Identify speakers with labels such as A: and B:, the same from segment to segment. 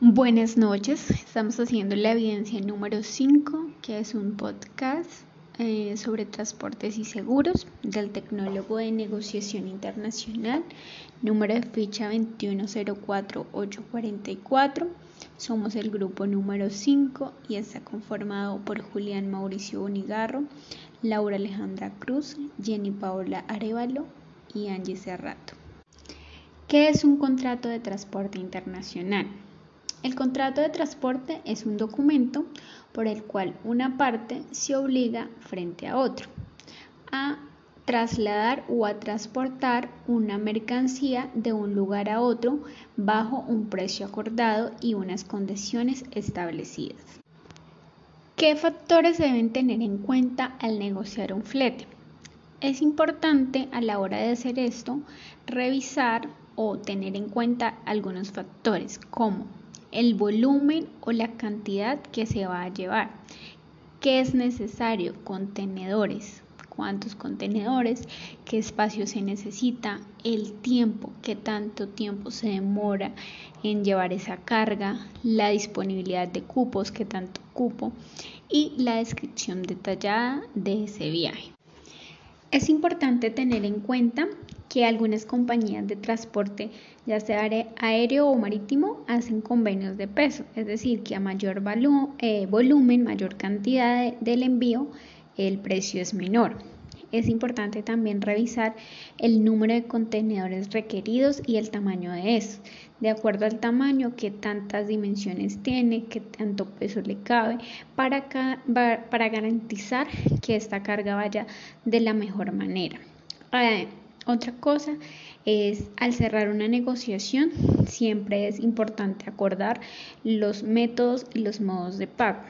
A: Buenas noches, estamos haciendo la evidencia número 5, que es un podcast eh, sobre transportes y seguros del tecnólogo de negociación internacional, número de ficha 2104844. Somos el grupo número 5 y está conformado por Julián Mauricio Bonigarro, Laura Alejandra Cruz, Jenny Paola Arevalo y Angie Cerrato. ¿Qué es un contrato de transporte internacional? El contrato de transporte es un documento por el cual una parte se obliga frente a otro a trasladar o a transportar una mercancía de un lugar a otro bajo un precio acordado y unas condiciones establecidas. ¿Qué factores deben tener en cuenta al negociar un flete? Es importante a la hora de hacer esto revisar o tener en cuenta algunos factores como el volumen o la cantidad que se va a llevar. ¿Qué es necesario? Contenedores. ¿Cuántos contenedores? ¿Qué espacio se necesita? El tiempo. ¿Qué tanto tiempo se demora en llevar esa carga? La disponibilidad de cupos. ¿Qué tanto cupo? Y la descripción detallada de ese viaje. Es importante tener en cuenta que algunas compañías de transporte, ya sea aéreo o marítimo, hacen convenios de peso, es decir, que a mayor eh, volumen, mayor cantidad del envío, el precio es menor. Es importante también revisar el número de contenedores requeridos y el tamaño de estos. De acuerdo al tamaño, qué tantas dimensiones tiene, qué tanto peso le cabe, para, para garantizar que esta carga vaya de la mejor manera. Eh, otra cosa es al cerrar una negociación, siempre es importante acordar los métodos y los modos de pago.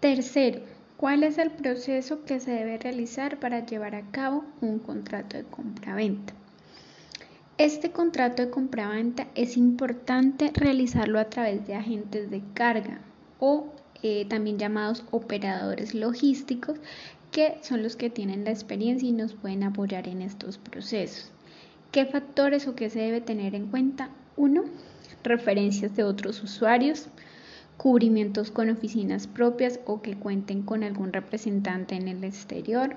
A: Tercero, ¿Cuál es el proceso que se debe realizar para llevar a cabo un contrato de compra-venta? Este contrato de compra-venta es importante realizarlo a través de agentes de carga o eh, también llamados operadores logísticos, que son los que tienen la experiencia y nos pueden apoyar en estos procesos. ¿Qué factores o qué se debe tener en cuenta? Uno, referencias de otros usuarios cubrimientos con oficinas propias o que cuenten con algún representante en el exterior,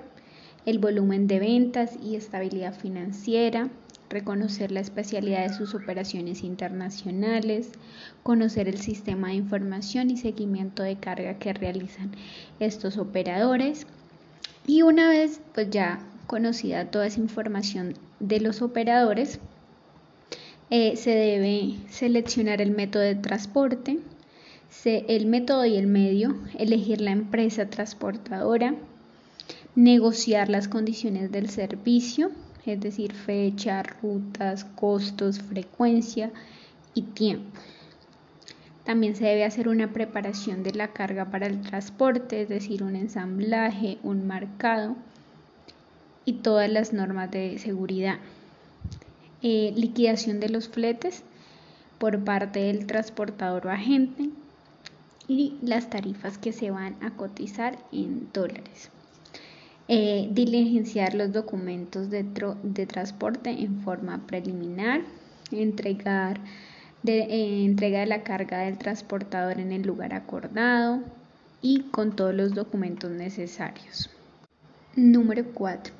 A: el volumen de ventas y estabilidad financiera, reconocer la especialidad de sus operaciones internacionales, conocer el sistema de información y seguimiento de carga que realizan estos operadores. Y una vez pues ya conocida toda esa información de los operadores, eh, se debe seleccionar el método de transporte, el método y el medio, elegir la empresa transportadora, negociar las condiciones del servicio, es decir, fecha, rutas, costos, frecuencia y tiempo. También se debe hacer una preparación de la carga para el transporte, es decir, un ensamblaje, un marcado y todas las normas de seguridad. Eh, liquidación de los fletes por parte del transportador o agente, y las tarifas que se van a cotizar en dólares. Eh, diligenciar los documentos de, de, transporte en forma preliminar, entregar eh, entrega de la carga del transportador en el lugar acordado y con todos los documentos necesarios. Número 4.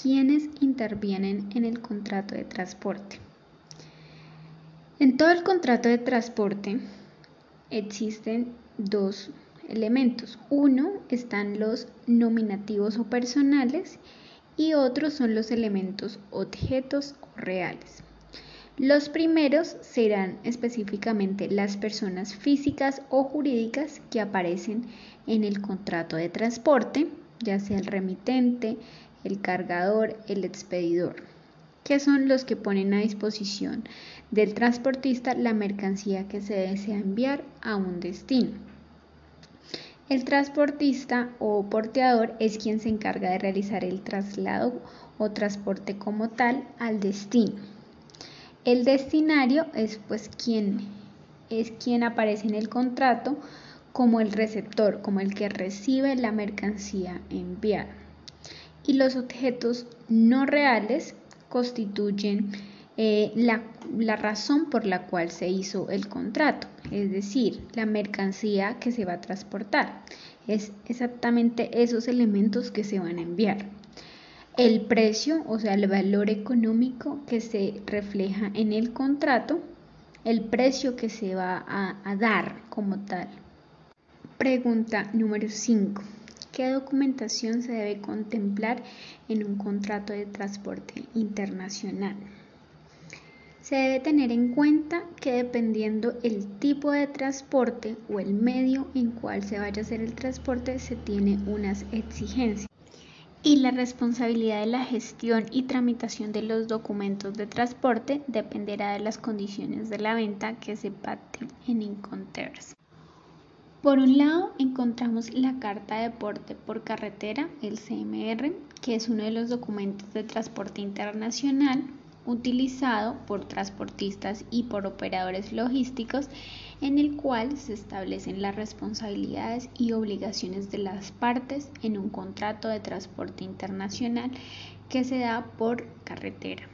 A: ¿Quiénes intervienen en el contrato de transporte? En todo el contrato de transporte existen dos elementos. Uno están los nominativos o personales y otros son los elementos objetos o reales. Los primeros serán específicamente las personas físicas o jurídicas que aparecen en el contrato de transporte, ya sea el remitente, el cargador, el expedidor que son los que ponen a disposición del transportista la mercancía que se desea enviar a un destino. El transportista o porteador es quien se encarga de realizar el traslado o transporte como tal al destino. El destinario es pues quien es quien aparece en el contrato como el receptor, como el que recibe la mercancía enviada. Y los objetos no reales constituyen eh, la, razón por la cual se hizo el contrato, es decir, la mercancía que se va a transportar. Es exactamente esos elementos que se van a enviar. El precio, o sea, el valor económico que se refleja en el contrato, el precio que se va a, a dar como tal. Pregunta número 5. ¿Qué documentación se debe contemplar en un contrato de transporte internacional? Se debe tener en cuenta que dependiendo el tipo de transporte o el medio en cual se vaya a hacer el transporte, se tiene unas exigencias. Y la responsabilidad de la gestión y tramitación de los documentos de transporte dependerá de las condiciones de la venta que se pacten en Incoterms. Por un lado, encontramos la Carta de Porte por Carretera, el CMR, que es uno de los documentos de transporte internacional utilizado por transportistas y por operadores logísticos en el cual se establecen las responsabilidades y obligaciones de las partes en un contrato de transporte internacional que se da por carretera.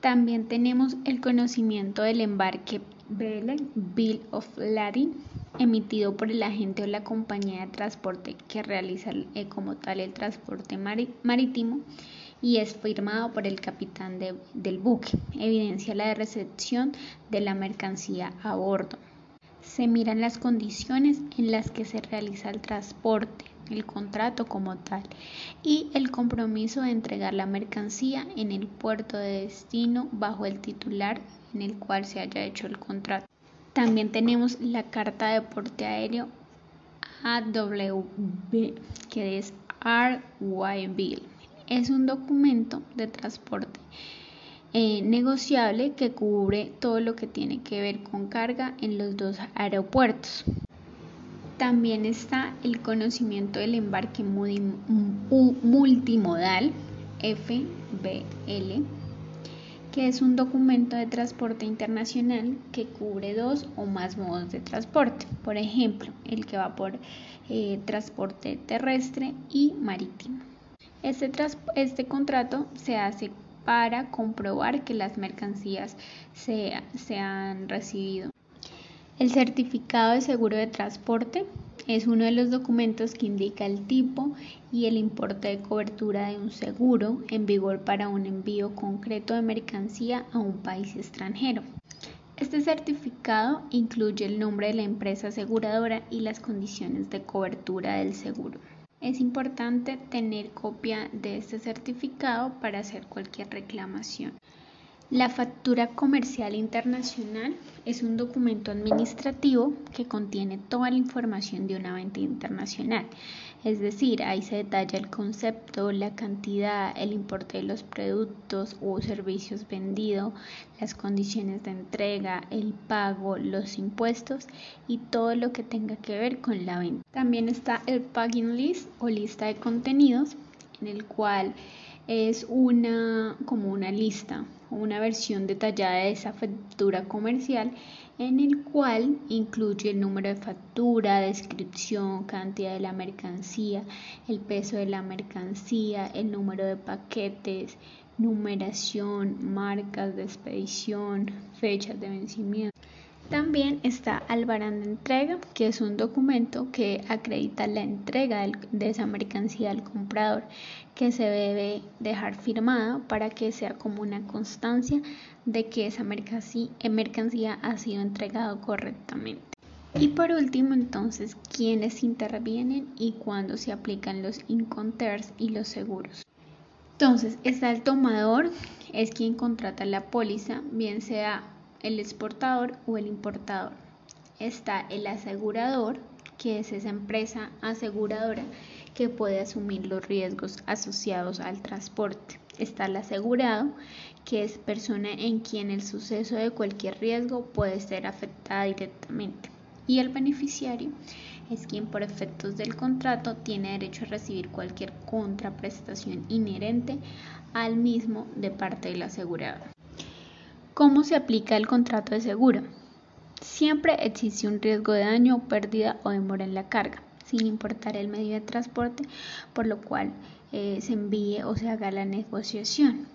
A: También tenemos el conocimiento del embarque Bill of Lading, emitido por el agente o la compañía de transporte que realiza eh, como tal el transporte marítimo y es firmado por el capitán del buque. Evidencia la recepción de la mercancía a bordo. Se miran las condiciones en las que se realiza el transporte, el contrato como tal y el compromiso de entregar la mercancía en el puerto de destino bajo el titular en el cual se haya hecho el contrato. También tenemos la carta de porte aéreo AWB que es RYB es un documento de transporte eh, negociable que cubre todo lo que tiene que ver con carga en los dos aeropuertos. También está el conocimiento del embarque multimodal FBL, que es un documento de transporte internacional que cubre dos o más modos de transporte, por ejemplo, el que va por eh, transporte terrestre y marítimo. Este, este, contrato se hace para comprobar que las mercancías se, se han recibido. El certificado de seguro de transporte es uno de los documentos que indica el tipo y el importe de cobertura de un seguro en vigor para un envío concreto de mercancía a un país extranjero. Este certificado incluye el nombre de la empresa aseguradora y las condiciones de cobertura del seguro. Es importante tener copia de este certificado para hacer cualquier reclamación. La factura comercial internacional es un documento administrativo que contiene toda la información de una venta internacional. Es decir, ahí se detalla el concepto, la cantidad, el importe de los productos o servicios vendidos, las condiciones de entrega, el pago, los impuestos y todo lo que tenga que ver con la venta. También está el packing list o lista de contenidos en el cual es una como una lista una versión detallada de esa factura comercial en el cual incluye el número de factura, descripción, cantidad de la mercancía, el peso de la mercancía, el número de paquetes, numeración, marcas de expedición, fechas de vencimiento. También está Albarán de entrega, que es un documento que acredita la entrega de esa mercancía al comprador, que se debe dejar firmada para que sea como una constancia de que esa mercancía, eh, ha sido entregada correctamente. Y por último, entonces, quiénes intervienen y cuándo se aplican los inconters y los seguros. Entonces, está el tomador, es quien contrata la póliza, bien sea el exportador o el importador. Está el asegurador, que es esa empresa aseguradora que puede asumir los riesgos asociados al transporte. Está el asegurado, que es persona en quien el suceso de cualquier riesgo puede ser afectada directamente. Y el beneficiario es quien por efectos del contrato tiene derecho a recibir cualquier contraprestación inherente al mismo de parte del asegurado. ¿Cómo se aplica el contrato de seguro? Siempre existe un riesgo de daño, pérdida o demora en la carga, sin importar el medio de transporte por lo cual eh, se envíe o se haga la negociación.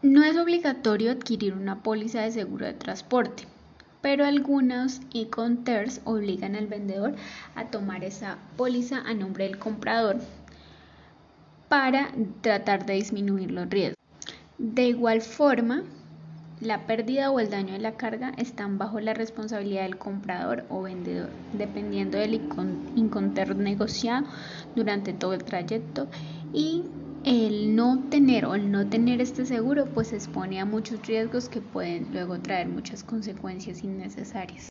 A: No es obligatorio adquirir una póliza de seguro de transporte, pero algunos e-counters obligan al vendedor a tomar esa póliza a nombre del comprador para tratar de disminuir los riesgos. De igual forma, la pérdida o el daño de la carga están bajo la responsabilidad del comprador o vendedor, dependiendo del inconter negociado durante todo el trayecto y el no tener o el no tener este seguro pues expone a muchos riesgos que pueden luego traer muchas consecuencias innecesarias.